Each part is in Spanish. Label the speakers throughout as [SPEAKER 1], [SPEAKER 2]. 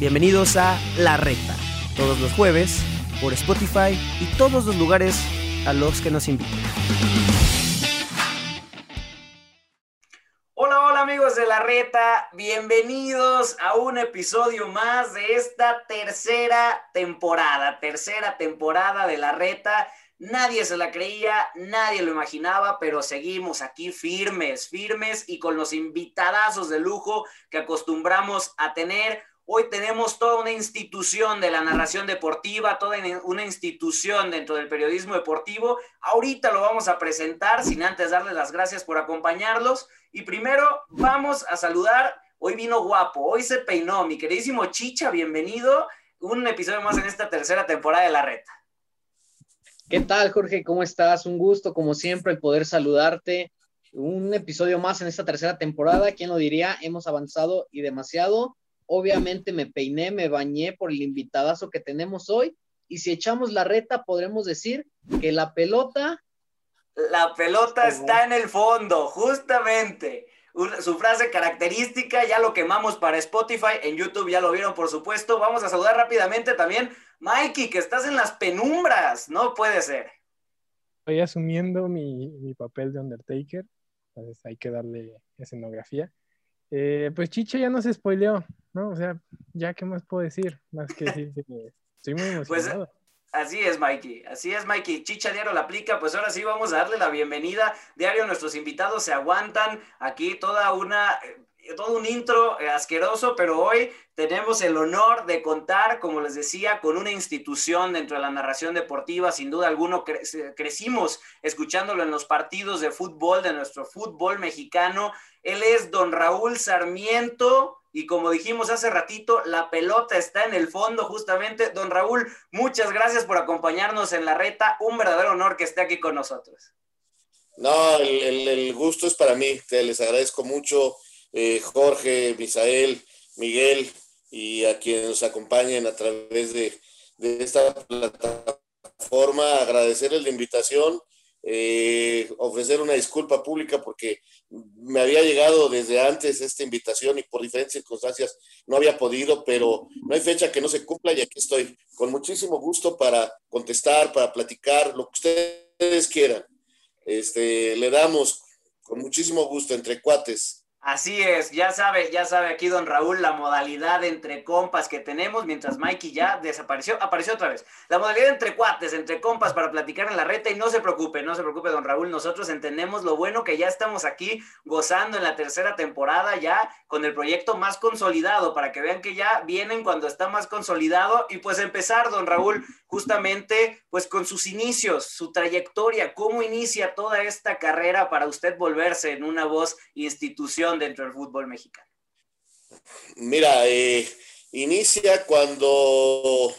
[SPEAKER 1] Bienvenidos a La Recta, todos los jueves, por Spotify y todos los lugares a los que nos invitan. Hola, hola amigos de La Reta, bienvenidos a un episodio más de esta tercera temporada, tercera temporada de La Reta. Nadie se la creía, nadie lo imaginaba, pero seguimos aquí firmes, firmes y con los invitadazos de lujo que acostumbramos a tener. Hoy tenemos toda una institución de la narración deportiva, toda una institución dentro del periodismo deportivo. Ahorita lo vamos a presentar sin antes darles las gracias por acompañarlos. Y primero vamos a saludar, hoy vino guapo, hoy se peinó, mi queridísimo Chicha, bienvenido. Un episodio más en esta tercera temporada de La Reta.
[SPEAKER 2] ¿Qué tal, Jorge? ¿Cómo estás? Un gusto, como siempre, el poder saludarte. Un episodio más en esta tercera temporada. ¿Quién lo diría? Hemos avanzado y demasiado. Obviamente me peiné, me bañé por el invitadazo que tenemos hoy. Y si echamos la reta, podremos decir que la pelota.
[SPEAKER 1] La pelota está en el fondo, justamente. su frase característica, ya lo quemamos para Spotify, en YouTube ya lo vieron, por supuesto. Vamos a saludar rápidamente también Mikey, que estás en las penumbras, no puede ser.
[SPEAKER 3] Estoy asumiendo mi, papel de Undertaker, entonces hay que darle escenografía. Eh, pues Chicha ya nos spoileó, ¿no? O sea, ya qué más puedo decir, más que decir que estoy muy pues, emocionado. Pues,
[SPEAKER 1] Así es, Mikey. Así es, Mikey. Chicha Diario la aplica. Pues ahora sí vamos a darle la bienvenida. Diario, nuestros invitados se aguantan. Aquí toda una todo un intro eh, asqueroso, pero hoy tenemos el honor de contar, como les decía, con una institución dentro de la narración deportiva. Sin duda alguno, crecimos escuchándolo en los partidos de fútbol, de nuestro fútbol mexicano. Él es don Raúl Sarmiento. Y como dijimos hace ratito, la pelota está en el fondo justamente. Don Raúl, muchas gracias por acompañarnos en la reta. Un verdadero honor que esté aquí con nosotros.
[SPEAKER 4] No, el, gusto es para mí. Te les agradezco mucho eh, Jorge, Misael, Miguel y a quienes nos acompañen a través de, esta plataforma, agradecerles la invitación, eh, ofrecer una disculpa pública porque me había llegado desde antes esta invitación y por diferentes circunstancias no había podido, pero no hay fecha que no se cumpla y aquí estoy con muchísimo gusto para contestar, para platicar, lo que ustedes quieran. Este, le damos con muchísimo gusto entre cuates
[SPEAKER 1] Así es, ya sabe, ya sabe aquí don Raúl la modalidad entre compas que tenemos, mientras Mikey ya desapareció, apareció otra vez. La modalidad entre cuates, entre compas para platicar en la reta y no se preocupe, no se preocupe don Raúl, nosotros entendemos lo bueno que ya estamos aquí gozando en la tercera temporada ya con el proyecto más consolidado, para que vean que ya vienen cuando está más consolidado y pues empezar don Raúl justamente pues con sus inicios, su trayectoria, cómo inicia toda esta carrera para usted volverse en una voz institución dentro del fútbol mexicano?
[SPEAKER 4] Mira, eh, inicia cuando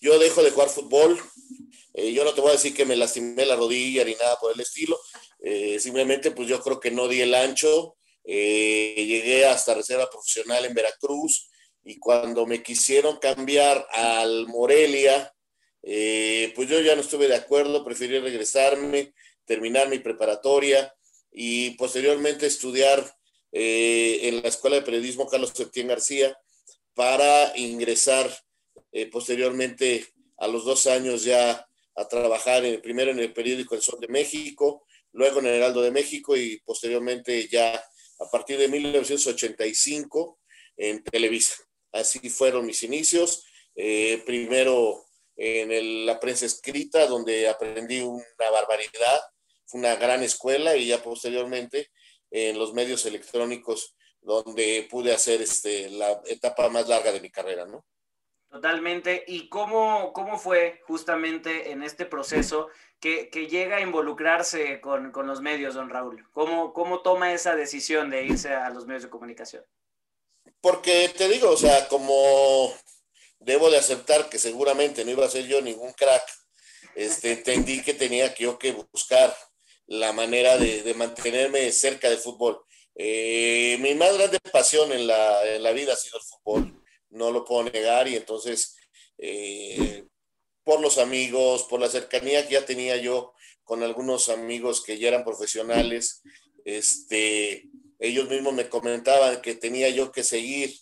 [SPEAKER 4] yo dejo de jugar fútbol. Eh, yo no te voy a decir que me lastimé la rodilla ni nada por el estilo. Eh, simplemente, pues yo creo que no di el ancho. llegué hasta reserva profesional en Veracruz y cuando me quisieron cambiar al Morelia, pues yo ya no estuve de acuerdo, preferí regresarme, terminar mi preparatoria y posteriormente estudiar eh, en la Escuela de Periodismo Carlos Septién García para ingresar eh, posteriormente a los dos años ya a trabajar en, primero en el periódico El Sol de México, luego en el Heraldo de México y posteriormente ya a partir de 1985 en Televisa. Así fueron mis inicios. Eh, primero en la prensa escrita, donde aprendí una barbaridad. Fue una gran escuela y ya posteriormente en los medios electrónicos donde pude hacer este, la etapa más larga de mi carrera, ¿no?
[SPEAKER 1] Totalmente. ¿Y cómo, cómo fue justamente en este proceso que, que llega a involucrarse con, con, los medios, don Raúl? ¿Cómo, ¿Cómo toma esa decisión de irse a los medios de comunicación?
[SPEAKER 4] Porque te digo, o sea, como debo de aceptar que seguramente no iba a ser yo ningún crack, este, entendí que tenía que yo que buscar la manera de, mantenerme cerca del fútbol. Eh, mi más grande pasión en la, vida ha sido el fútbol, no lo puedo negar y entonces eh, por los amigos, por la cercanía que ya tenía yo con algunos amigos que ya eran profesionales, este, ellos mismos me comentaban que tenía yo que seguir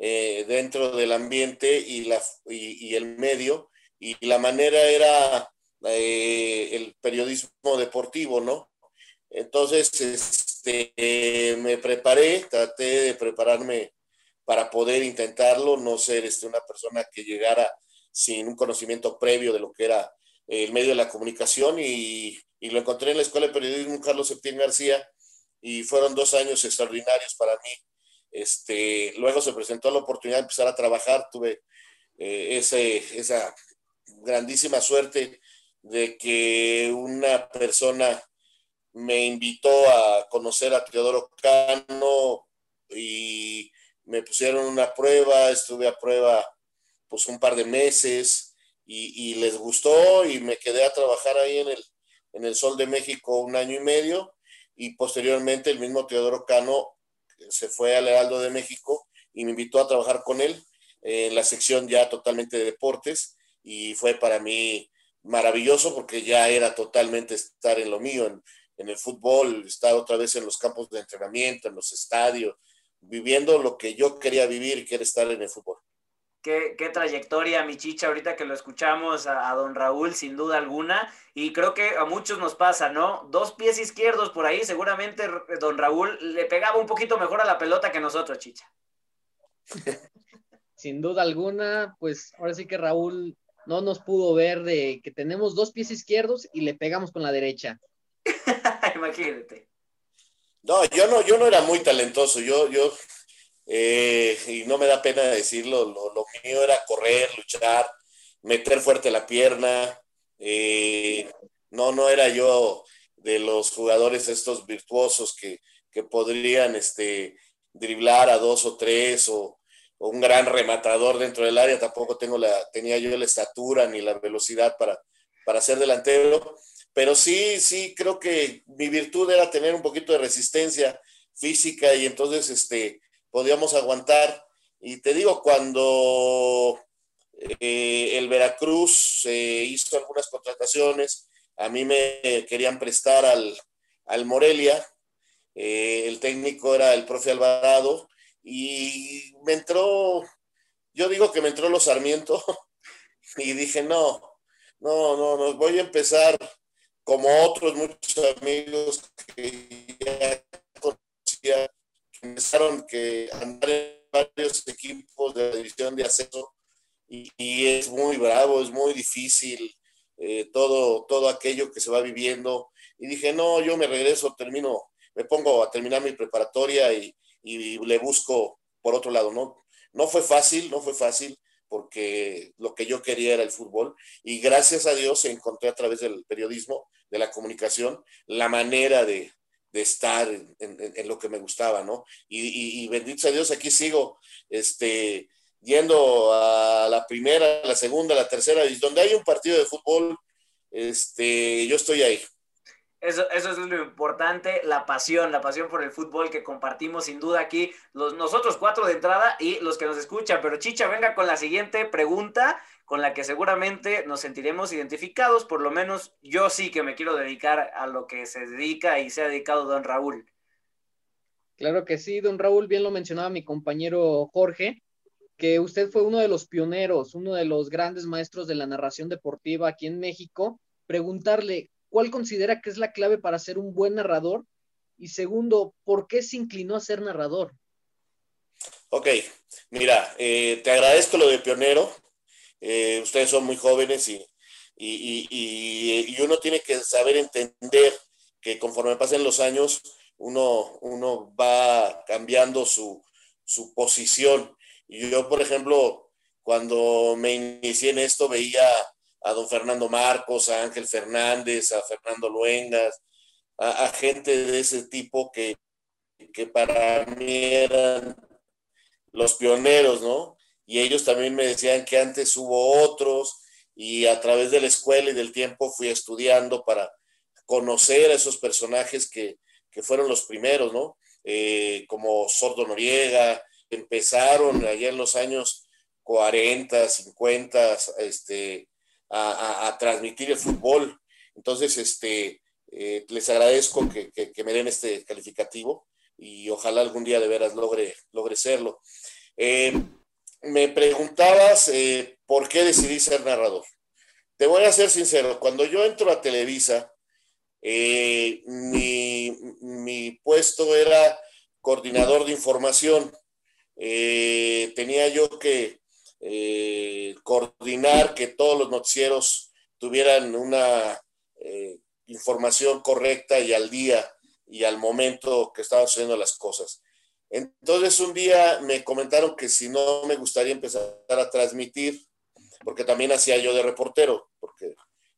[SPEAKER 4] eh, dentro del ambiente y, la, y, el medio, y la manera era eh, el periodismo deportivo, ¿no? Entonces, este, me preparé, traté de prepararme para poder intentarlo, no ser este, una persona que llegara sin un conocimiento previo de lo que era el medio de la comunicación y, y lo encontré en la Escuela de Periodismo Carlos Septién García y fueron dos años extraordinarios para mí. Este, luego se presentó la oportunidad de empezar a trabajar, tuve eh, ese, esa grandísima suerte de que una persona me invitó a conocer a Teodoro Cano y me pusieron una prueba, estuve a prueba pues un par de meses y, les gustó y me quedé a trabajar ahí en el, en el Sol de México un año y medio y posteriormente el mismo Teodoro Cano se fue al Heraldo de México y me invitó a trabajar con él en la sección ya totalmente de deportes y fue para mí maravilloso porque ya era totalmente estar en lo mío, en, en el fútbol, estar otra vez en los campos de entrenamiento, en los estadios, viviendo lo que yo quería vivir, que era estar en el fútbol.
[SPEAKER 1] Qué, qué, trayectoria, mi chicha, ahorita que lo escuchamos a, don Raúl, sin duda alguna. Y creo que a muchos nos pasa, ¿no? Dos pies izquierdos por ahí, seguramente don Raúl le pegaba un poquito mejor a la pelota que nosotros, chicha.
[SPEAKER 2] Sin duda alguna, pues ahora sí que Raúl no nos pudo ver de que tenemos dos pies izquierdos y le pegamos con la derecha.
[SPEAKER 1] Imagínate.
[SPEAKER 4] No, yo no, yo no era muy talentoso. Yo, yo, eh, y no me da pena decirlo, lo, mío era correr, luchar, meter fuerte la pierna. Eh, no, no era yo de los jugadores estos virtuosos que, que podrían este, driblar a dos o tres o, un gran rematador dentro del área. Tampoco tengo la, tenía yo la estatura ni la velocidad para, para ser delantero pero sí, sí, creo que mi virtud era tener un poquito de resistencia física y entonces este, podíamos aguantar. Y te digo, cuando eh, el Veracruz se hizo algunas contrataciones, a mí me querían prestar al, al Morelia, eh, el técnico era el profe Alvarado, y me entró, yo digo que me entró los Sarmiento, y dije, no, no, no, no, voy a empezar como otros muchos amigos que ya conocía, que empezaron que andar en varios equipos de la división de acceso y, es muy bravo, es muy difícil eh, todo, todo aquello que se va viviendo. Y dije, no, yo me regreso, termino, me pongo a terminar mi preparatoria y, y le busco por otro lado, ¿no? No fue fácil, no fue fácil, porque lo que yo quería era el fútbol y gracias a Dios encontré a través del periodismo, de la comunicación, la manera de, estar en, lo que me gustaba, ¿no? Y, y, bendito a Dios, aquí sigo, este, yendo a la primera, la segunda, la tercera, y donde hay un partido de fútbol, este, yo estoy ahí.
[SPEAKER 1] Eso, eso es lo importante, la pasión, la pasión por el fútbol que compartimos sin duda aquí, los, nosotros cuatro de entrada y los que nos escuchan. Pero Chicha, venga con la siguiente pregunta, con la que seguramente nos sentiremos identificados, por lo menos yo sí que me quiero dedicar a lo que se dedica y se ha dedicado don Raúl.
[SPEAKER 2] Claro que sí, don Raúl, bien lo mencionaba mi compañero Jorge, que usted fue uno de los pioneros, uno de los grandes maestros de la narración deportiva aquí en México. Preguntarle, ¿Cuál considera que es la clave para ser un buen narrador? Y segundo, ¿por qué se inclinó a ser narrador?
[SPEAKER 4] Ok, mira, eh, te agradezco lo de pionero. Eh, ustedes son muy jóvenes y, y, uno tiene que saber entender que conforme pasen los años, uno, uno va cambiando su, su posición. Y yo, por ejemplo, cuando me inicié en esto, veía a don Fernando Marcos, a Ángel Fernández, a Fernando Luengas, a, gente de ese tipo que, que para mí eran los pioneros, ¿no? Y ellos también me decían que antes hubo otros y a través de la escuela y del tiempo fui estudiando para conocer a esos personajes que, que fueron los primeros, ¿no? Eh, como Sordo Noriega, empezaron allá en los años 40, 50, este, a, transmitir el fútbol. Entonces, este, eh, les agradezco que, me den este calificativo y ojalá algún día de veras logre, serlo. Eh, me preguntabas eh, por qué decidí ser narrador. Te voy a ser sincero, cuando yo entro a Televisa, mi, mi, puesto era coordinador de información. Tenía yo que coordinar que todos los noticieros tuvieran una información correcta y al día y al momento que estaban sucediendo las cosas. Entonces un día me comentaron que si no me gustaría empezar a transmitir, porque también hacía yo de reportero, porque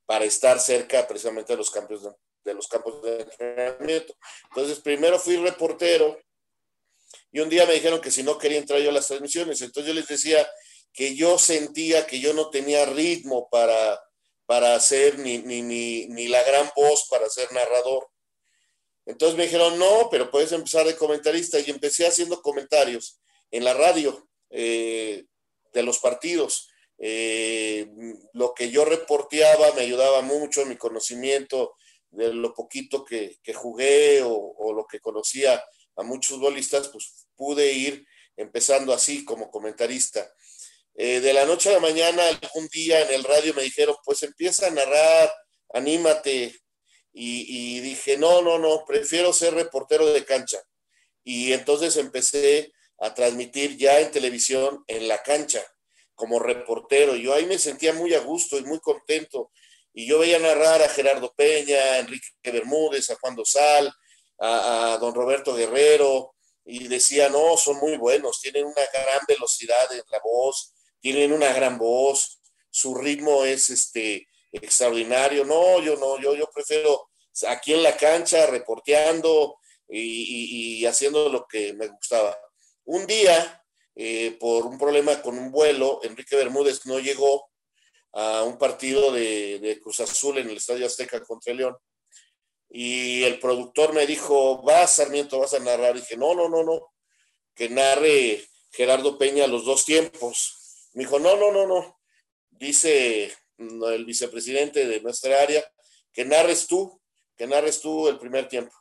[SPEAKER 4] para estar cerca precisamente de los campos de, los campos de entrenamiento. Entonces primero fui reportero y un día me dijeron que si no quería entrar yo a las transmisiones, entonces yo les decía que yo sentía que yo no tenía ritmo para, para hacer ni, ni, ni, ni la gran voz para ser narrador. Entonces me dijeron, no, pero puedes empezar de comentarista. Y empecé haciendo comentarios en la radio eh, de los partidos. Eh, lo que yo reporteaba me ayudaba mucho, mi conocimiento de lo poquito que, jugué o, lo que conocía a muchos futbolistas, pues pude ir empezando así como comentarista. Eh, de la noche a la mañana, algún día en el radio me dijeron, pues empieza a narrar, anímate, y, dije, no, no, no, prefiero ser reportero de cancha. Y entonces empecé a transmitir ya en televisión en la cancha como reportero. Yo ahí me sentía muy a gusto y muy contento. Y yo veía narrar a Gerardo Peña, a Enrique Bermúdez, a Juan Dosal, a, a don Roberto Guerrero, y decía, no, son muy buenos, tienen una gran velocidad en la voz, tienen una gran voz, su ritmo es este, extraordinario. No, yo no, yo, yo prefiero aquí en la cancha, reporteando y, haciendo lo que me gustaba. Un día, eh, por un problema con un vuelo, Enrique Bermúdez no llegó a un partido de, Cruz Azul en el Estadio Azteca contra León. Y el productor me dijo, vas, Sarmiento, vas a narrar. Y dije, no, no, no, no, que narre Gerardo Peña los dos tiempos. Me dijo, no, no, no, no. Dice el vicepresidente de nuestra área, que narres tú, que narres tú el primer tiempo.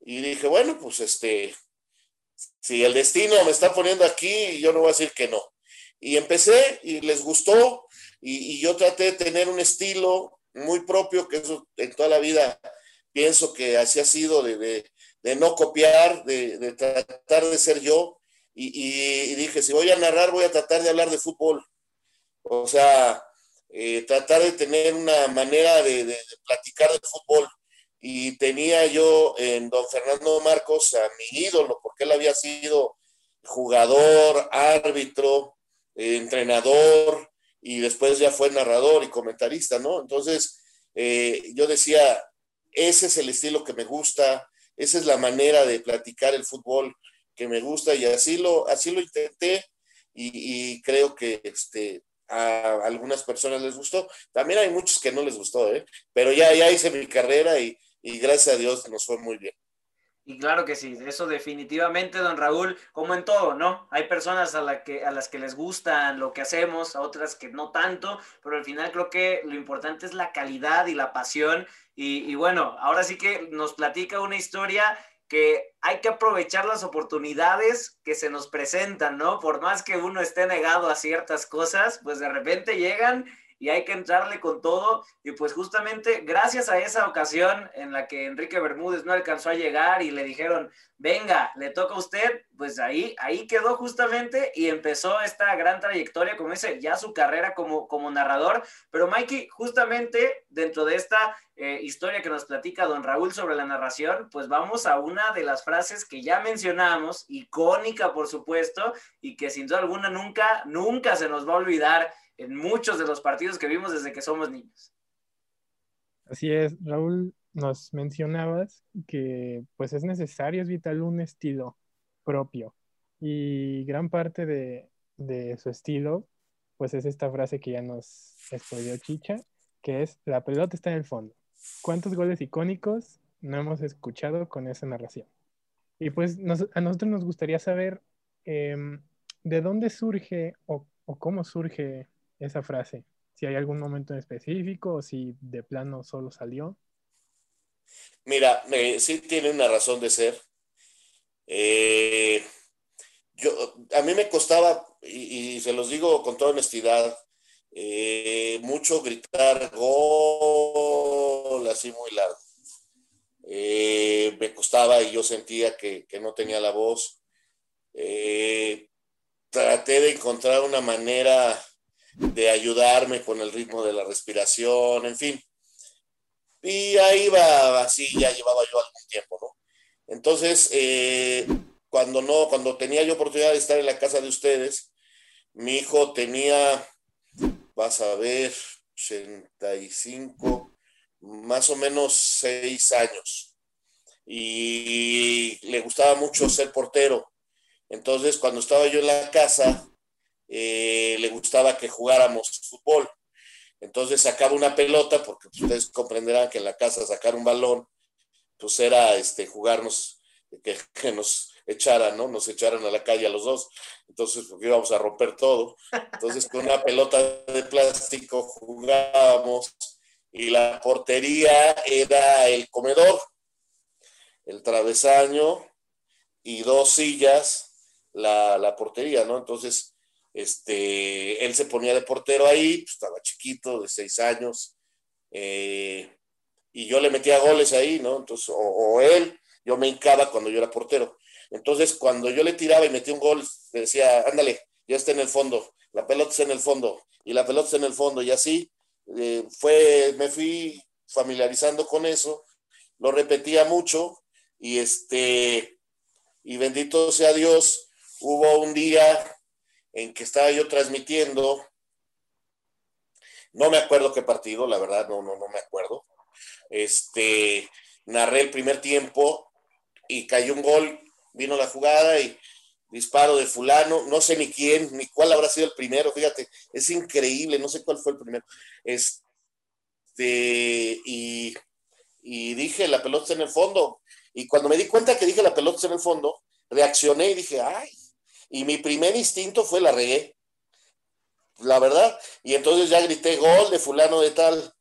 [SPEAKER 4] Y dije, bueno, pues este, si el destino me está poniendo aquí, yo no voy a decir que no. Y empecé y les gustó y, yo traté de tener un estilo muy propio, que eso en toda la vida pienso que así ha sido, de, no copiar, de, tratar de ser yo. Y, dije, si voy a narrar, voy a tratar de hablar de fútbol. O sea, eh, tratar de tener una manera de, platicar de fútbol. Y tenía yo en don Fernando Marcos a mi ídolo, porque él había sido jugador, árbitro, entrenador, y después ya fue narrador y comentarista, ¿no? Entonces, eh, yo decía, ese es el estilo que me gusta, esa es la manera de platicar el fútbol que me gusta, y así lo, así lo intenté, y, y creo que este, a algunas personas les gustó. También hay muchos que no les gustó, ¿eh? pero ya, ya hice mi carrera y, gracias a Dios nos fue muy bien.
[SPEAKER 1] Y claro que sí, eso definitivamente, don Raúl, como en todo, ¿no? Hay personas a, la que, a las que les gusta lo que hacemos, a otras que no tanto, pero al final creo que lo importante es la calidad y la pasión. Y, y bueno, ahora sí que nos platica una historia que hay que aprovechar las oportunidades que se nos presentan, ¿no? Por más que uno esté negado a ciertas cosas, pues de repente llegan y hay que entrarle con todo. Y pues justamente gracias a esa ocasión en la que Enrique Bermúdez no alcanzó a llegar y le dijeron, venga, le toca a usted, pues ahí, ahí quedó justamente y empezó esta gran trayectoria, como dice, ya su carrera como, como narrador. Pero Mikey, justamente dentro de esta eh, historia que nos platica don Raúl sobre la narración, pues vamos a una de las frases que ya mencionamos, icónica por supuesto, y que sin duda alguna nunca, nunca se nos va a olvidar en muchos de los partidos que vimos desde que somos niños.
[SPEAKER 3] Así es, Raúl, nos mencionabas que pues es necesario, es vital un estilo propio y gran parte de, su estilo pues es esta frase que ya nos estudió Chicha, que es la pelota está en el fondo. ¿Cuántos goles icónicos no hemos escuchado con esa narración? Y pues a nosotros nos gustaría saber em, de dónde surge o, o cómo surge esa frase? Si hay algún momento en específico o si de plano solo salió.
[SPEAKER 4] Mira, sí tiene una razón de ser. Eh, yo, a mí me costaba y, se los digo con toda honestidad, eh, mucho gritar gol así muy largo. Eh, me costaba y yo sentía que, no tenía la voz. Eh, traté de encontrar una manera de ayudarme con el ritmo de la respiración, en fin. Y ahí va, así ya llevaba yo algún tiempo, ¿no? Entonces, cuando no, cuando tenía yo oportunidad de estar en la casa de ustedes, mi hijo tenía, vas a ver, 85, más o menos 6 años. Y le gustaba mucho ser portero. Entonces, cuando estaba yo en la casa, eh, le gustaba que jugáramos fútbol. Entonces sacaba una pelota, porque ustedes comprenderán que en la casa sacar un balón, pues era este, jugarnos, que, nos echaran, ¿no? Nos echaran a la calle a los dos. Entonces, porque íbamos a romper todo. Entonces, con una pelota de plástico jugábamos y la portería era el comedor, el travesaño y dos sillas, la, portería, ¿no? Entonces, este, él se ponía de portero ahí, pues, estaba chiquito, de seis años, eh, y yo le metía goles ahí, ¿no? Entonces, o él, yo me hincaba cuando yo era portero. Entonces, cuando yo le tiraba y metí un gol, le decía, ándale, ya está en el fondo, la pelota está en el fondo, y la pelota está en el fondo, y así eh, fue, me fui familiarizando con eso, lo repetía mucho, y este, y bendito sea Dios, hubo un día en que estaba yo transmitiendo, no me acuerdo qué partido, la verdad, no, no, no me acuerdo. Este, narré el primer tiempo y cayó un gol vino la jugada y disparo de fulano, no sé ni quién, ni cuál habrá sido el primero, fíjate, es increíble, no sé cuál fue el primero. Este, y, y dije, la pelota está en el fondo. Y cuando me di cuenta que dije la pelota está en el fondo, reaccioné y dije, ay, y mi primer instinto fue la regué, la verdad. Y entonces ya grité gol de fulano de tal,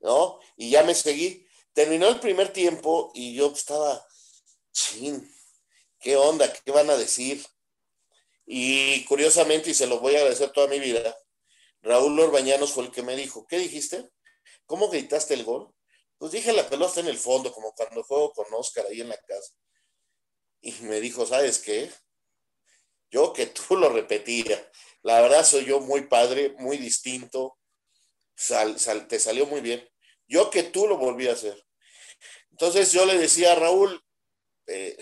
[SPEAKER 4] ¿no? Y ya me seguí. Terminó el primer tiempo y yo estaba, chin, ¿Qué onda? ¿Qué van a decir? Y curiosamente, y se lo voy a agradecer toda mi vida, Raúl Orbañanos fue el que me dijo, ¿qué dijiste? ¿Cómo gritaste el gol? Pues dije, la pelota en el fondo, como cuando juego con Oscar ahí en la casa. Y me dijo, ¿sabes qué? Yo que tú lo repetía. La verdad soy yo muy padre, muy distinto. te salió muy bien. Yo que tú lo volví a hacer. Entonces yo le decía a Raúl, eh,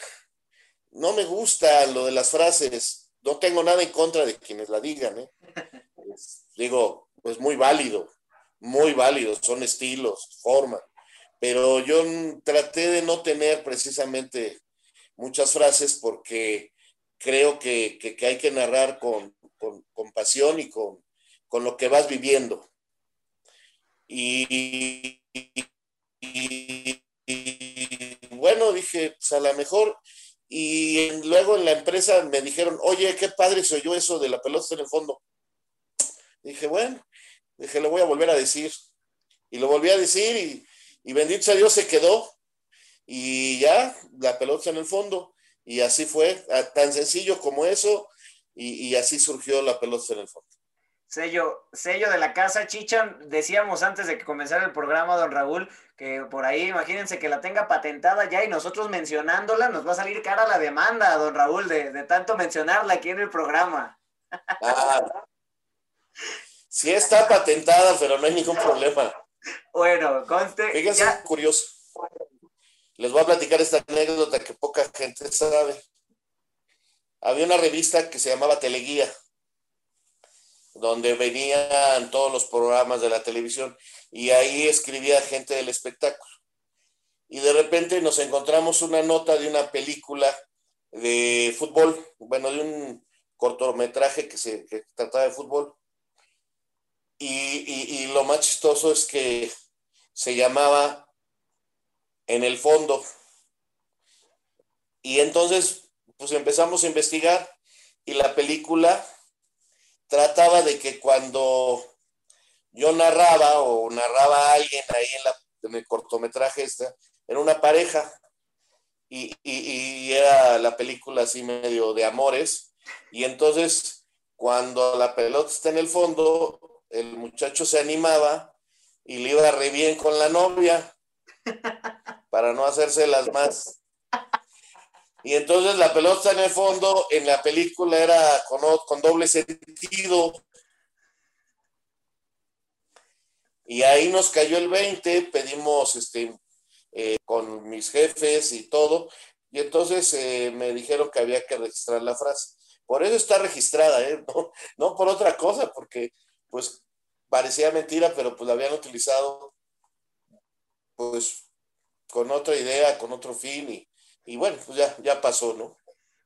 [SPEAKER 4] no me gusta lo de las frases. No tengo nada en contra de quienes la digan. ¿eh? digo, pues muy válido, muy válido. Son estilos, forma. Pero yo traté de no tener precisamente muchas frases porque creo que, hay que narrar con, pasión y con, lo que vas viviendo. Y, bueno, dije, pues a lo mejor y luego en la empresa me dijeron, oye, qué padre se oyó eso de la pelota en el fondo. dije, bueno, dije, lo voy a volver a decir. Y lo volví a decir y, y bendito sea Dios se quedó. Y ya, la pelota en el fondo. Y así fue, tan sencillo como eso. Y, y así surgió la pelota en el fondo.
[SPEAKER 1] Sello, sello de la casa, Chichan. Decíamos antes de que comenzara el programa, don Raúl, que por ahí, imagínense que la tenga patentada ya y nosotros mencionándola, nos va a salir cara la demanda, don Raúl, de, tanto mencionarla aquí en el programa.
[SPEAKER 4] Ah, sí está patentada, pero no hay ningún problema.
[SPEAKER 1] Bueno, conste.
[SPEAKER 4] Fíjense, curioso. Les voy a platicar esta anécdota que poca gente sabe. Había una revista que se llamaba Teleguía donde venían todos los programas de la televisión y ahí escribía gente del espectáculo. Y de repente nos encontramos una nota de una película de fútbol, bueno, de un cortometraje que se trataba de fútbol. Y, y lo más chistoso es que se llamaba En el fondo. Y entonces, pues empezamos a investigar y la película trataba de que cuando yo narraba o narraba a alguien ahí en, la, el cortometraje esta, era una pareja. Y, y, era la película así medio de amores. Y entonces cuando la pelota está en el fondo, el muchacho se animaba y le iba re bien con la novia para no hacerse las más. Y entonces la pelota en el fondo, en la película era con, con doble sentido. Y ahí nos cayó el 20, pedimos este, eh, con mis jefes y todo, y entonces eh, me dijeron que había que registrar la frase. Por eso está registrada, ¿eh? no, no, por otra cosa, porque pues parecía mentira, pero pues la habían utilizado pues con otra idea, con otro fin, y, y bueno, pues ya, ya pasó, ¿no?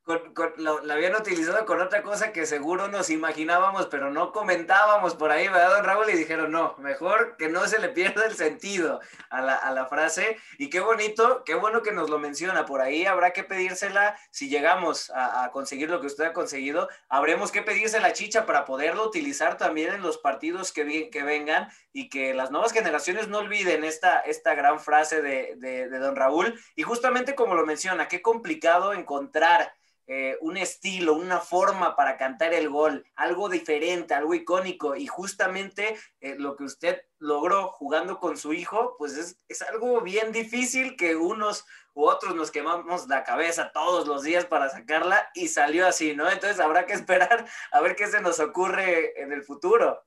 [SPEAKER 1] Lo, la habían utilizado con otra cosa que seguro nos imaginábamos, pero no comentábamos por ahí, ¿verdad, don Raúl? Y dijeron, no, mejor que no se le pierda el sentido a la, a la frase. Y qué bonito, qué bueno que nos lo menciona. Por ahí habrá que pedírsela, si llegamos a, a conseguir lo que usted ha conseguido, habremos que pedirse la chicha para poderlo utilizar también en los partidos que, que vengan y que las nuevas generaciones no olviden esta, esta gran frase de, de, de don Raúl. Y justamente como lo menciona, qué complicado encontrar eh, un estilo, una forma para cantar el gol, algo diferente, algo icónico. Y justamente eh, lo que usted logró jugando con su hijo, pues es, es, algo bien difícil que unos u otros nos quemamos la cabeza todos los días para sacarla y salió así, ¿no? Entonces habrá que esperar a ver qué se nos ocurre en el futuro.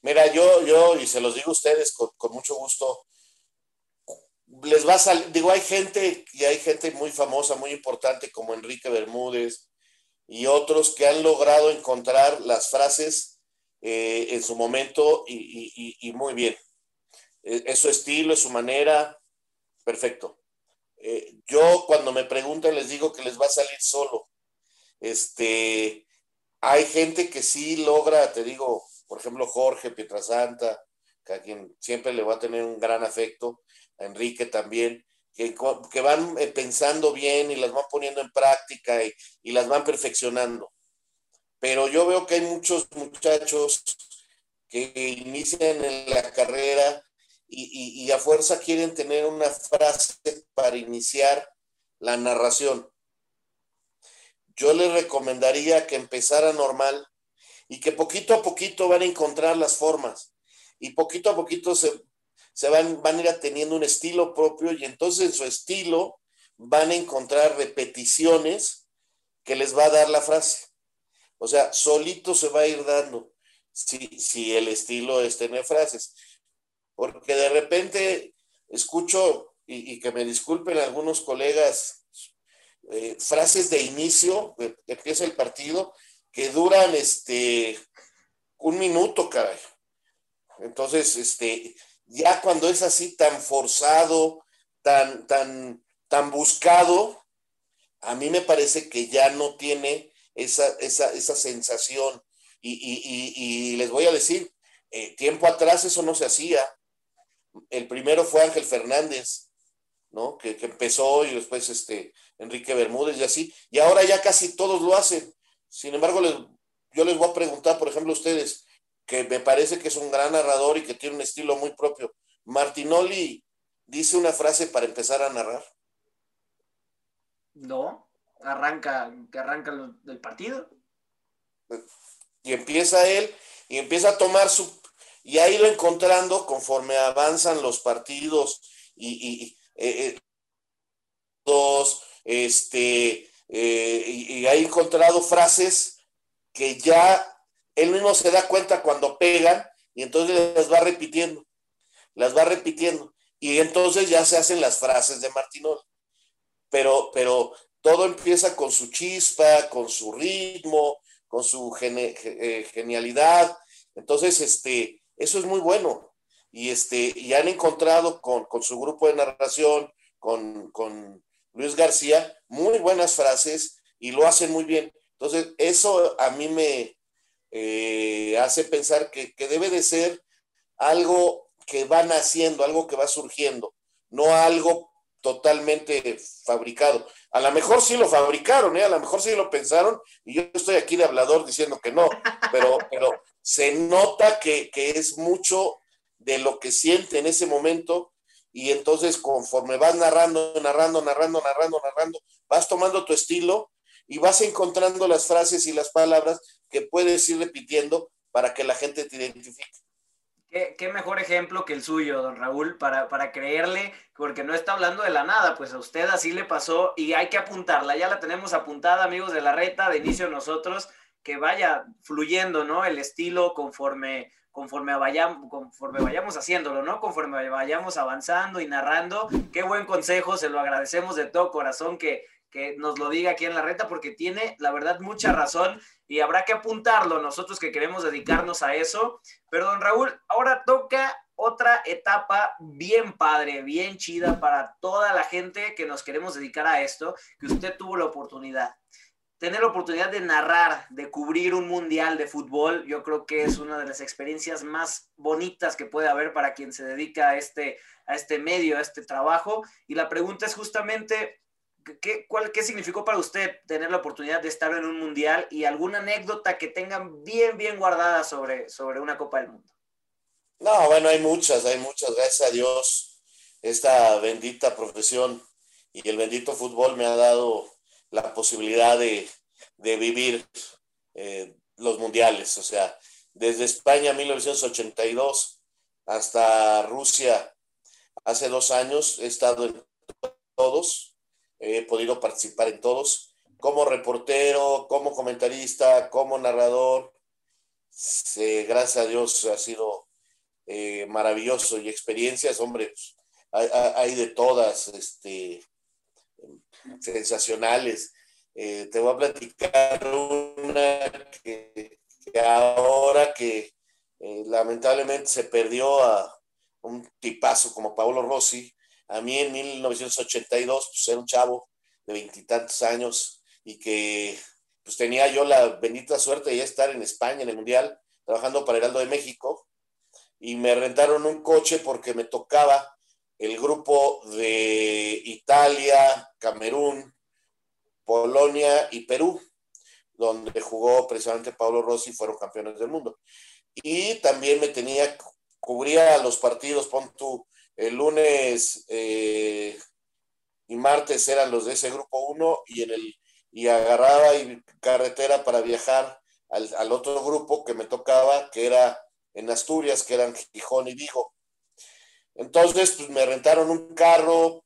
[SPEAKER 4] Mira, yo, yo, y se los digo a ustedes con, con mucho gusto, les va a salir, digo, hay gente y hay gente muy famosa, muy importante como Enrique Bermúdez y otros que han logrado encontrar las frases eh, en su momento y, y, y muy bien. Es, es, su estilo, es su manera, perfecto. Eh, yo cuando me preguntan les digo que les va a salir solo. Este, hay gente que sí logra, te digo, por ejemplo, Jorge Pietrasanta, que a quien siempre le va a tener un gran afecto, a Enrique también, que, van eh, pensando bien y las van poniendo en práctica y, las van perfeccionando. Pero yo veo que hay muchos muchachos que inician en la carrera y, y, y a fuerza quieren tener una frase para iniciar la narración. Yo les recomendaría que empezara normal y que poquito a poquito van a encontrar las formas y poquito a poquito se, se van, van a ir teniendo un estilo propio y entonces en su estilo van a encontrar repeticiones que les va a dar la frase. O sea, solito se va a ir dando si, si el estilo es tener frases. Porque de repente escucho, y, que me disculpen algunos colegas, eh, frases de inicio, que empieza el partido, que duran este un minuto, caray. Entonces, este, ya cuando es así tan forzado, tan, tan, tan buscado, a mí me parece que ya no tiene esa, esa, esa sensación. Y, y, y, les voy a decir, eh, tiempo atrás eso no se hacía. El primero fue Ángel Fernández, ¿no? Que, que, empezó y después este Enrique Bermúdez y así. Y ahora ya casi todos lo hacen. Sin embargo, les, yo les voy a preguntar, por ejemplo, a ustedes, que me parece que es un gran narrador y que tiene un estilo muy propio. Martinoli dice una frase para empezar a narrar.
[SPEAKER 1] No, arranca, que arranca el partido.
[SPEAKER 4] Y empieza él y empieza a tomar su y ha ido encontrando conforme avanzan los partidos y, y eh, dos, este, eh, y, y ha encontrado frases que ya él mismo se da cuenta cuando pegan y entonces las va repitiendo, las va repitiendo. Y entonces ya se hacen las frases de Martinol. Pero, pero todo empieza con su chispa, con su ritmo, con su eh, genialidad. Entonces, este, eso es muy bueno. Y, este, y han encontrado con, con su grupo de narración, con, con Luis García, muy buenas frases y lo hacen muy bien. Entonces, eso a mí me, eh, hace pensar que, que, debe de ser algo que va naciendo, algo que va surgiendo, no algo totalmente fabricado. A lo mejor sí lo fabricaron, ¿eh? a lo mejor sí lo pensaron, y yo estoy aquí de hablador diciendo que no, pero, pero se nota que, que es mucho de lo que siente en ese momento y entonces conforme vas narrando, narrando, narrando, narrando, narrando, vas tomando tu estilo y vas encontrando las frases y las palabras que puedes ir repitiendo para que la gente te identifique.
[SPEAKER 1] ¿Qué, mejor ejemplo que el suyo, don Raúl, para, para creerle, porque no está hablando de la nada, pues a usted así le pasó y hay que apuntarla, ya la tenemos apuntada, amigos de la reta, de inicio nosotros, que vaya fluyendo, ¿no? El estilo conforme, conforme, vayamos, conforme vayamos haciéndolo, ¿no? Conforme vayamos avanzando y narrando. Qué buen consejo, se lo agradecemos de todo corazón que, que nos lo diga aquí en la reta, porque tiene, la verdad, mucha razón y habrá que apuntarlo nosotros que queremos dedicarnos a eso. Pero, don Raúl, ahora toca otra etapa bien padre, bien chida para toda la gente que nos queremos dedicar a esto, que usted tuvo la oportunidad. Tener la oportunidad de narrar, de cubrir un mundial de fútbol, yo creo que es una de las experiencias más bonitas que puede haber para quien se dedica a este, a este medio, a este trabajo. Y la pregunta es justamente, ¿Qué, cuál, ¿Qué significó para usted tener la oportunidad de estar en un mundial y alguna anécdota que tengan bien, bien guardada sobre, sobre una Copa del Mundo?
[SPEAKER 4] No, bueno, hay muchas, hay muchas, gracias a Dios. Esta bendita profesión y el bendito fútbol me ha dado la posibilidad de, de vivir eh, los mundiales. O sea, desde España 1982 hasta Rusia hace dos años he estado en todos he podido participar en todos, como reportero, como comentarista, como narrador. gracias a Dios ha sido eh, maravilloso y experiencias, hombre, pues, hay, de todas, este, sensacionales. Eh, te voy a platicar una que, ahora que eh, lamentablemente se perdió a un tipazo como Paolo Rossi, a mí en 1982, pues era un chavo de veintitantos años y que pues tenía yo la bendita suerte de estar en España en el Mundial, trabajando para Heraldo de México, y me rentaron un coche porque me tocaba el grupo de Italia, Camerún, Polonia y Perú, donde jugó precisamente Pablo Rossi fueron campeones del mundo. Y también me tenía, cubría los partidos, pon tú, el lunes eh, y martes eran los de ese grupo 1 y, en el, y agarraba y carretera para viajar al, otro grupo que me tocaba, que era en Asturias, que eran Gijón y Vigo. Entonces, pues me rentaron un carro,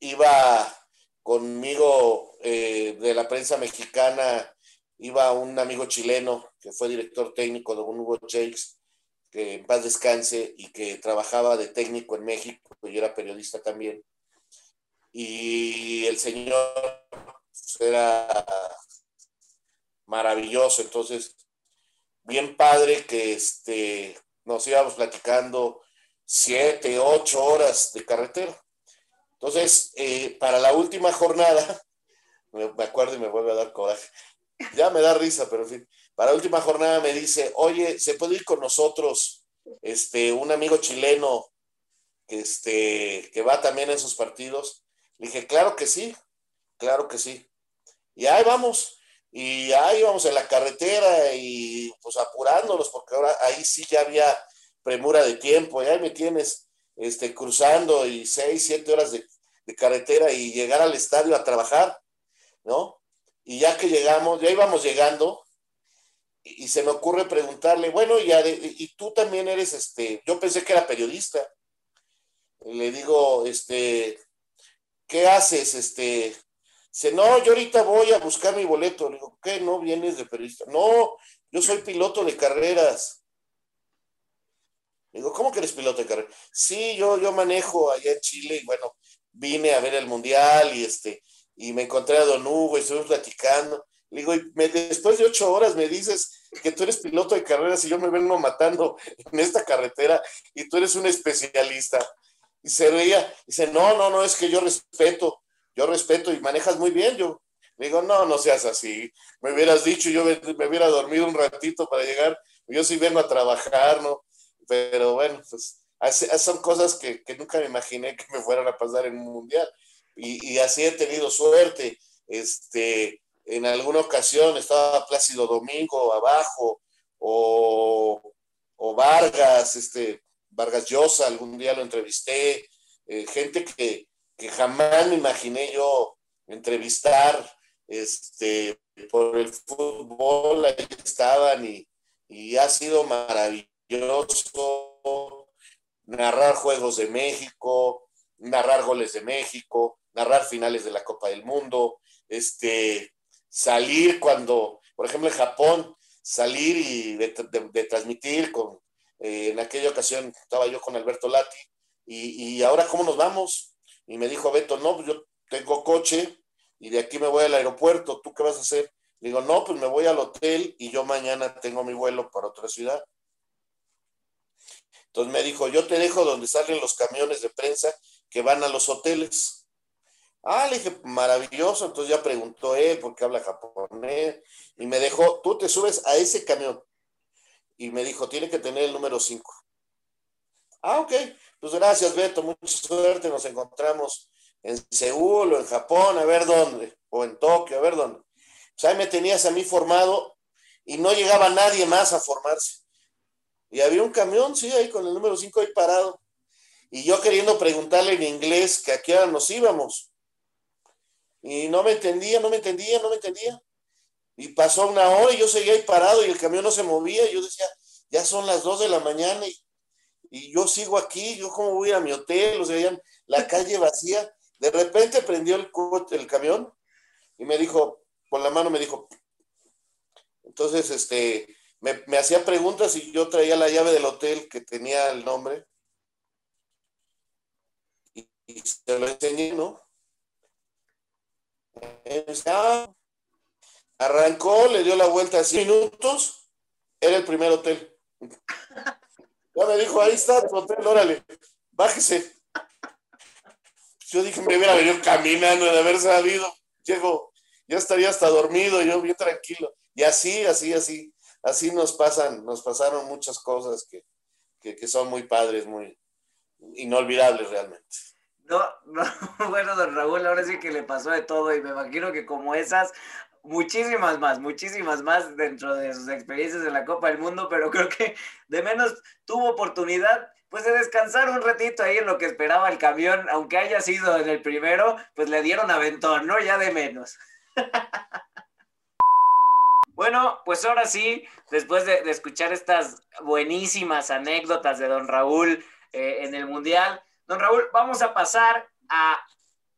[SPEAKER 4] iba conmigo eh, de la prensa mexicana, iba un amigo chileno que fue director técnico de un Hugo Jakes, que en paz descanse y que trabajaba de técnico en México, y era periodista también. Y el señor era maravilloso, entonces, bien padre que este, nos íbamos platicando siete, ocho horas de carretera. Entonces, eh, para la última jornada, me, acuerdo y me vuelve a dar coraje, ya me da risa, pero en fin, para última jornada me dice, oye, ¿se puede ir con nosotros este, un amigo chileno que, este, que va también a esos partidos? Le dije, claro que sí, claro que sí. Y ahí vamos, y ahí vamos en la carretera y pues apurándonos, porque ahora ahí sí ya había premura de tiempo, y ahí me tienes este, cruzando y seis, siete horas de, de carretera y llegar al estadio a trabajar, ¿no? Y ya que llegamos, ya íbamos llegando, y, se me ocurre preguntarle, bueno, y, y tú también eres, este, yo pensé que era periodista. le digo, este, ¿qué haces? Este, dice, no, yo ahorita voy a buscar mi boleto. Le digo, ¿qué? ¿No vienes de periodista? No, yo soy piloto de carreras. Le digo, ¿cómo que eres piloto de carreras? Sí, yo, yo manejo allá en Chile y bueno, vine a ver el mundial y este, y me encontré a Don Hugo y estuvimos platicando. Le digo, después de ocho horas me dices que tú eres piloto de carreras y yo me vengo matando en esta carretera y tú eres un especialista. Y se reía, dice, no, no, no, es que yo respeto, yo respeto y manejas muy bien. Yo le digo, no, no seas así. Me hubieras dicho, yo me, hubiera dormido un ratito para llegar. Yo sí vengo a trabajar, ¿no? Pero bueno, pues son cosas que, nunca me imaginé que me fueran a pasar en un mundial. Y, y así he tenido suerte. Este, en alguna ocasión estaba Plácido Domingo abajo, o, Vargas, este, Vargas Llosa, algún día lo entrevisté, eh, gente que, jamás me imaginé yo entrevistar, este, por el fútbol, ahí estaban y, y ha sido maravilloso narrar Juegos de México, narrar goles de México, narrar finales de la Copa del Mundo, este, salir cuando, por ejemplo, en Japón, salir y de, transmitir con, eh, en aquella ocasión estaba yo con Alberto Lati, y, y, ahora cómo nos vamos? Y me dijo Beto, no, pues yo tengo coche y de aquí me voy al aeropuerto, ¿tú qué vas a hacer? Le digo, no, pues me voy al hotel y yo mañana tengo mi vuelo para otra ciudad. Entonces me dijo, yo te dejo donde salen los camiones de prensa que van a los hoteles. Ah, le dije, maravilloso. Entonces ya preguntó él, porque habla japonés, y me dejó, tú te subes a ese camión. Y me dijo, tiene que tener el número 5. Ah, ok. Pues gracias, Beto, mucha suerte. Nos encontramos en Seúl o en Japón, a ver dónde, o en Tokio, a ver dónde. Pues ahí me tenías a mí formado y no llegaba nadie más a formarse. Y había un camión, sí, ahí con el número 5 ahí parado. Y yo queriendo preguntarle en inglés que a qué hora nos íbamos. Y no me entendía, no me entendía, no me entendía. Y pasó una hora y yo seguía ahí parado y el camión no se movía. Y yo decía, ya son las 2 de la mañana y, y yo sigo aquí, yo cómo voy a mi hotel, o sea, la calle vacía. De repente prendió el, el camión y me dijo, con la mano me dijo, entonces, este, me, me hacía preguntas y yo traía la llave del hotel que tenía el nombre y, se lo enseñé, ¿no? Arrancó, le dio la vuelta a 100 minutos, era el primer hotel. Ya me dijo, ahí está tu hotel, órale, bájese. Yo dije, me hubiera venido caminando de haber sabido. Llego, ya estaría hasta dormido, yo bien tranquilo. Y así, así, así, así nos pasan, nos pasaron muchas cosas que, que, son muy padres, muy inolvidables realmente.
[SPEAKER 1] No, no, bueno, don Raúl, ahora sí que le pasó de todo y me imagino que como esas, muchísimas más, muchísimas más dentro de sus experiencias en la Copa del Mundo, pero creo que de menos tuvo oportunidad pues de descansar un ratito ahí en lo que esperaba el camión, aunque haya sido en el primero, pues le dieron aventón, ¿no? Ya de menos. bueno, pues ahora sí, después de, escuchar estas buenísimas anécdotas de don Raúl eh, en el Mundial, don Raúl, vamos a pasar a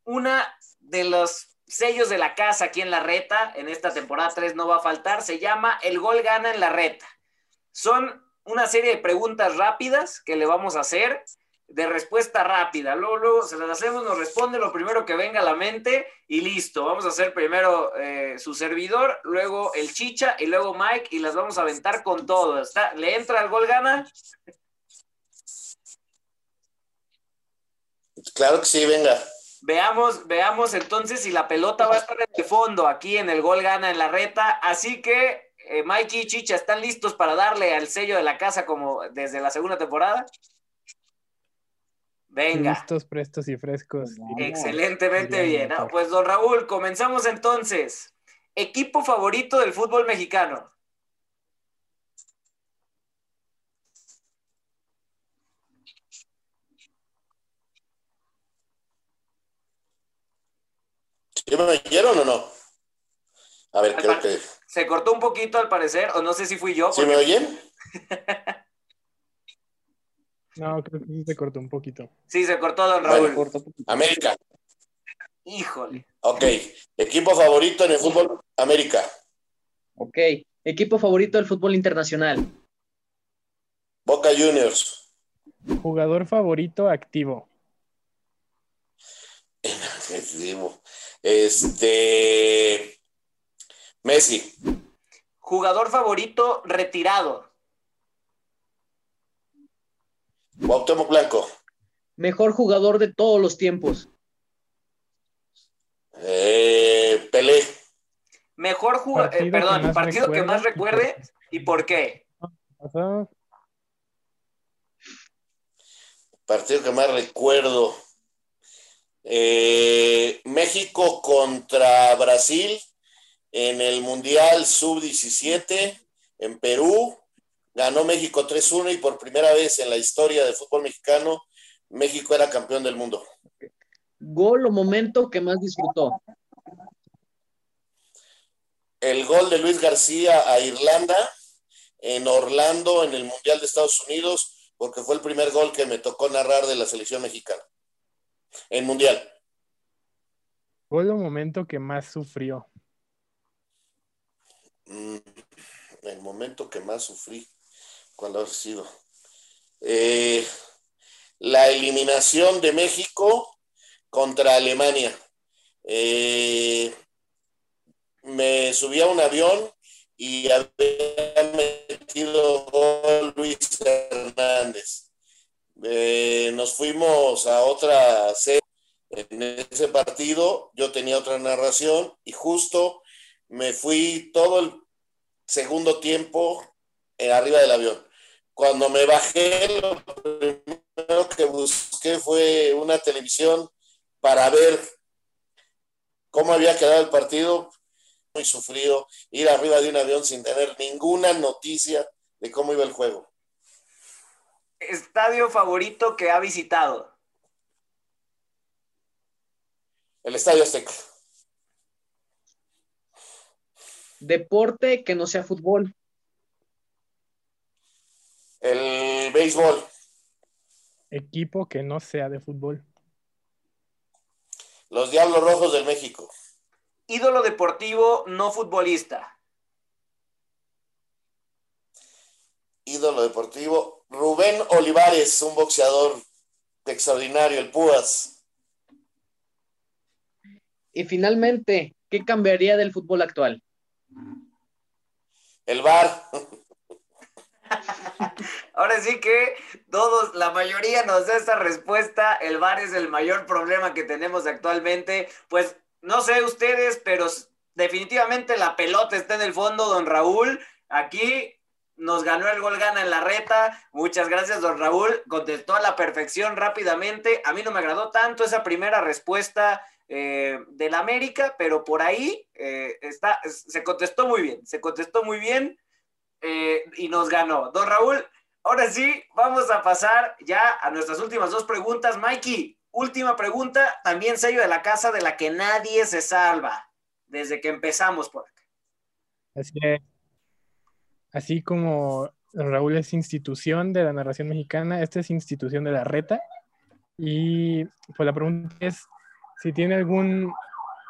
[SPEAKER 1] una de los sellos de la casa aquí en la reta, en esta temporada 3 no va a faltar, se llama El gol gana en la reta. Son una serie de preguntas rápidas que le vamos a hacer de respuesta rápida. Luego, luego se las hacemos, nos responde lo primero que venga a la mente y listo. Vamos a hacer primero eh, su servidor, luego el Chicha y luego Mike y las vamos a aventar con todo. ¿Está? ¿Le entra el gol gana?
[SPEAKER 4] Claro que sí, venga.
[SPEAKER 1] Veamos, veamos entonces si la pelota va a estar en el fondo aquí en el gol gana en la reta. Así que eh, Mikey y Chicha, ¿están listos para darle al sello de la casa como desde la segunda temporada? Venga.
[SPEAKER 3] Listos, prestos y frescos.
[SPEAKER 1] Excelentemente bien. Ah, pues, don Raúl, comenzamos entonces. Equipo favorito del fútbol mexicano.
[SPEAKER 4] ¿Sí me oyeron o no? A ver, creo que.
[SPEAKER 1] Se cortó un poquito al parecer, o no sé si fui yo.
[SPEAKER 4] ¿Sí me oyen?
[SPEAKER 3] no, creo que sí se cortó un poquito.
[SPEAKER 1] Sí, se cortó, don Raúl.
[SPEAKER 4] América.
[SPEAKER 1] Híjole.
[SPEAKER 4] Ok. Equipo favorito en el fútbol, América.
[SPEAKER 2] Ok. Equipo favorito del fútbol internacional.
[SPEAKER 4] Boca Juniors.
[SPEAKER 3] Jugador favorito activo.
[SPEAKER 4] Activo. Este. Messi.
[SPEAKER 1] Jugador favorito retirado.
[SPEAKER 4] Cuauhtémoc Blanco.
[SPEAKER 2] Mejor jugador de todos los tiempos.
[SPEAKER 4] Eh, Pelé.
[SPEAKER 1] Mejor jugador, eh, perdón, partido que más recuerde y por qué.
[SPEAKER 4] Partido que más recuerdo. Eh, México contra Brasil en el Mundial Sub-17 en Perú. Ganó México 3-1 y por primera vez en la historia del fútbol mexicano, México era campeón del mundo.
[SPEAKER 2] Gol o momento que más disfrutó.
[SPEAKER 4] el gol de Luis García a Irlanda en Orlando en el Mundial de Estados Unidos, porque fue el primer gol que me tocó narrar de la selección mexicana en Mundial.
[SPEAKER 3] Fue el momento que más sufrió.
[SPEAKER 4] Mm, el momento que más sufrí, ¿cuál ha sido? Eh, la eliminación de México contra Alemania. Eh, me subí a un avión y había metido gol Luis Hernández. Eh, nos fuimos a otra serie en ese partido, yo tenía otra narración y justo me fui todo el segundo tiempo arriba del avión. Cuando me bajé, lo primero que busqué fue una televisión para ver cómo había quedado el partido. Muy sufrido ir arriba de un avión sin tener ninguna noticia de cómo iba el juego.
[SPEAKER 1] ¿Estadio favorito que ha visitado?
[SPEAKER 4] El Estadio Azteca.
[SPEAKER 2] Deporte que no sea fútbol.
[SPEAKER 4] El béisbol.
[SPEAKER 3] Equipo que no sea de fútbol.
[SPEAKER 4] Los Diablos Rojos del México.
[SPEAKER 1] Ídolo deportivo no futbolista.
[SPEAKER 4] Ídolo deportivo. Rubén Olivares, un boxeador extraordinario, el Púas.
[SPEAKER 2] Y finalmente, ¿qué cambiaría del fútbol actual?
[SPEAKER 4] El bar.
[SPEAKER 1] Ahora sí que todos, la mayoría nos da esta respuesta. El VAR es el mayor problema que tenemos actualmente. Pues no sé ustedes, pero definitivamente la pelota está en el fondo, don Raúl. Aquí nos ganó el gol gana en la reta. Muchas gracias, don Raúl. Contestó a la perfección rápidamente. A mí no me agradó tanto esa primera respuesta eh, del América, pero por ahí eh, está, se contestó muy bien. Se contestó muy bien. Eh, y nos ganó. Don Raúl, ahora sí, vamos a pasar ya a nuestras últimas dos preguntas. Mikey, última pregunta, también sello de la casa de la que nadie se salva desde que empezamos por acá.
[SPEAKER 3] Así, así como Raúl es institución de la narración mexicana, esta es institución de la reta. Y pues la pregunta es si tiene algún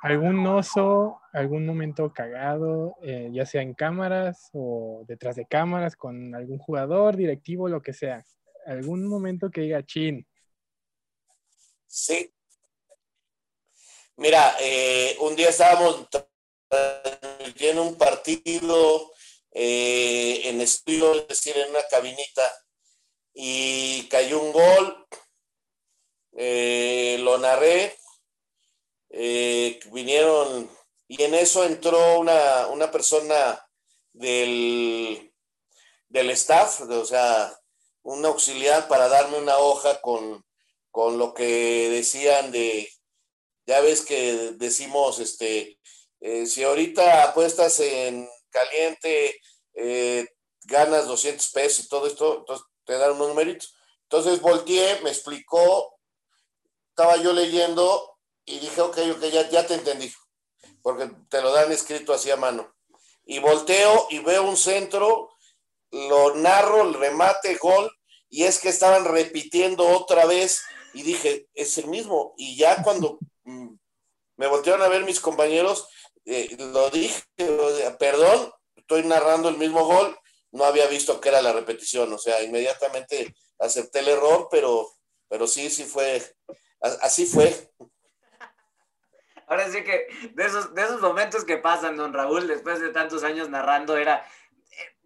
[SPEAKER 3] algún oso, algún momento cagado, eh, ya sea en cámaras o detrás de cámaras, con algún jugador, directivo, lo que sea. Algún momento que diga chin.
[SPEAKER 4] Sí. Mira, eh, un día estábamos en un partido eh, en estudio, es decir, en una cabinita, y cayó un gol, lo narré, eh, vinieron y en eso entró una, una persona del, del staff, o sea, un auxiliar para darme una hoja con, con lo que decían de, ya ves que decimos, este, eh, si ahorita apuestas en caliente, eh, ganas 200 pesos y todo esto, entonces te dan unos numeritos. Entonces volteé, me explicó, estaba yo leyendo y dije, ok, ok, ya, ya te entendí, porque te lo dan escrito así a mano. Y volteo y veo un centro, lo narro, el remate, gol, y es que estaban repitiendo otra vez y dije, es el mismo. Y ya cuando mm, me voltearon a ver mis compañeros, eh, lo dije, perdón, estoy narrando el mismo gol, no había visto que era la repetición, o sea, inmediatamente acepté el error, pero, pero sí, sí fue, así fue.
[SPEAKER 1] Ahora sí que de esos, de esos momentos que pasan, don Raúl, después de tantos años narrando, era,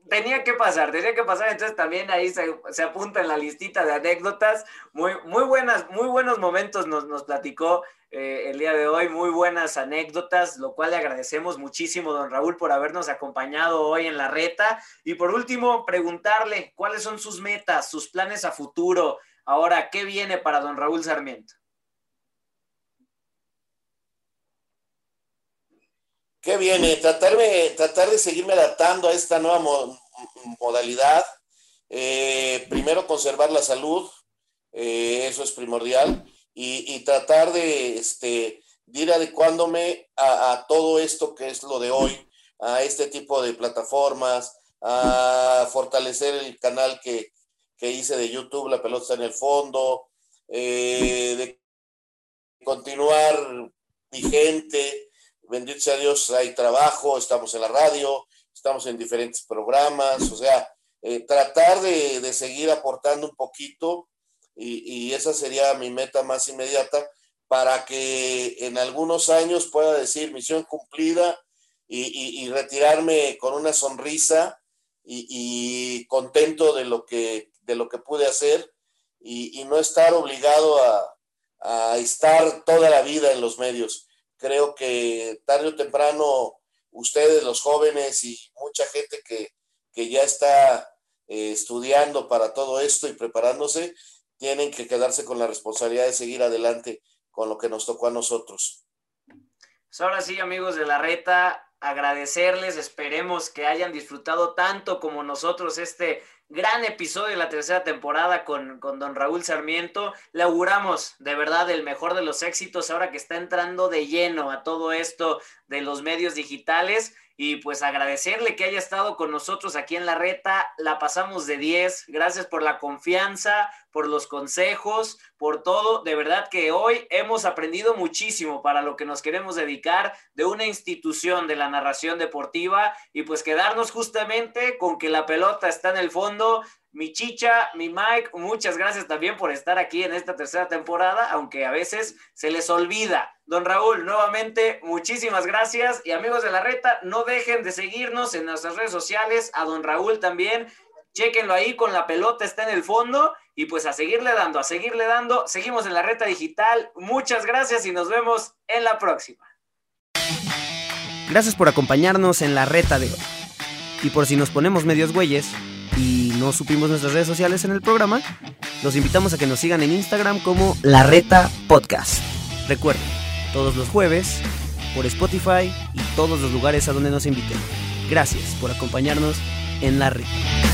[SPEAKER 1] tenía que pasar, tenía que pasar, entonces también ahí se, se, apunta en la listita de anécdotas, muy, muy buenas, muy buenos momentos nos, nos platicó eh, el día de hoy, muy buenas anécdotas, lo cual le agradecemos muchísimo, don Raúl, por habernos acompañado hoy en la reta, y por último, preguntarle cuáles son sus metas, sus planes a futuro, ahora, ¿qué viene para don Raúl Sarmiento?
[SPEAKER 4] ¿Qué viene? Tratar de, tratar de seguirme adaptando a esta nueva modalidad. Eh, primero conservar la salud, eh, eso es primordial, y, tratar de, este, ir adecuándome a, todo esto que es lo de hoy, a este tipo de plataformas, a fortalecer el canal que, hice de YouTube, La Pelota en el fondo, eh, de continuar vigente, bendito sea Dios, hay trabajo, estamos en la radio, estamos en diferentes programas, o sea, eh, tratar de, seguir aportando un poquito y, esa sería mi meta más inmediata para que en algunos años pueda decir misión cumplida y, retirarme con una sonrisa y, contento de lo que, de lo que pude hacer y, no estar obligado a, estar toda la vida en los medios. Creo que tarde o temprano ustedes, los jóvenes y mucha gente que, que ya está eh, estudiando para todo esto y preparándose, tienen que quedarse con la responsabilidad de seguir adelante con lo que nos tocó a nosotros.
[SPEAKER 1] Pues ahora sí, amigos de la reta, agradecerles, esperemos que hayan disfrutado tanto como nosotros este gran episodio de la tercera temporada con, con, don Raúl Sarmiento. Le auguramos de verdad el mejor de los éxitos ahora que está entrando de lleno a todo esto de los medios digitales y pues agradecerle que haya estado con nosotros aquí en la reta. La pasamos de 10. Gracias por la confianza, por los consejos, por todo. De verdad que hoy hemos aprendido muchísimo para lo que nos queremos dedicar de una institución de la narración deportiva y pues quedarnos justamente con que la pelota está en el fondo mi chicha, mi Mike, muchas gracias también por estar aquí en esta tercera temporada, aunque a veces se les olvida. Don Raúl, nuevamente, muchísimas gracias. Y amigos de la reta, no dejen de seguirnos en nuestras redes sociales, a don Raúl también. Chequenlo ahí con la pelota, está en el fondo. Y pues a seguirle dando, a seguirle dando. Seguimos en la reta digital. Muchas gracias y nos vemos en la próxima.
[SPEAKER 5] Gracias por acompañarnos en la reta de hoy. Y por si nos ponemos medios güeyes, y no supimos nuestras redes sociales en el programa, los invitamos a que nos sigan en Instagram como La Reta Podcast. Recuerden, todos los jueves, por Spotify y todos los lugares a donde nos inviten. Gracias por acompañarnos en La Reta.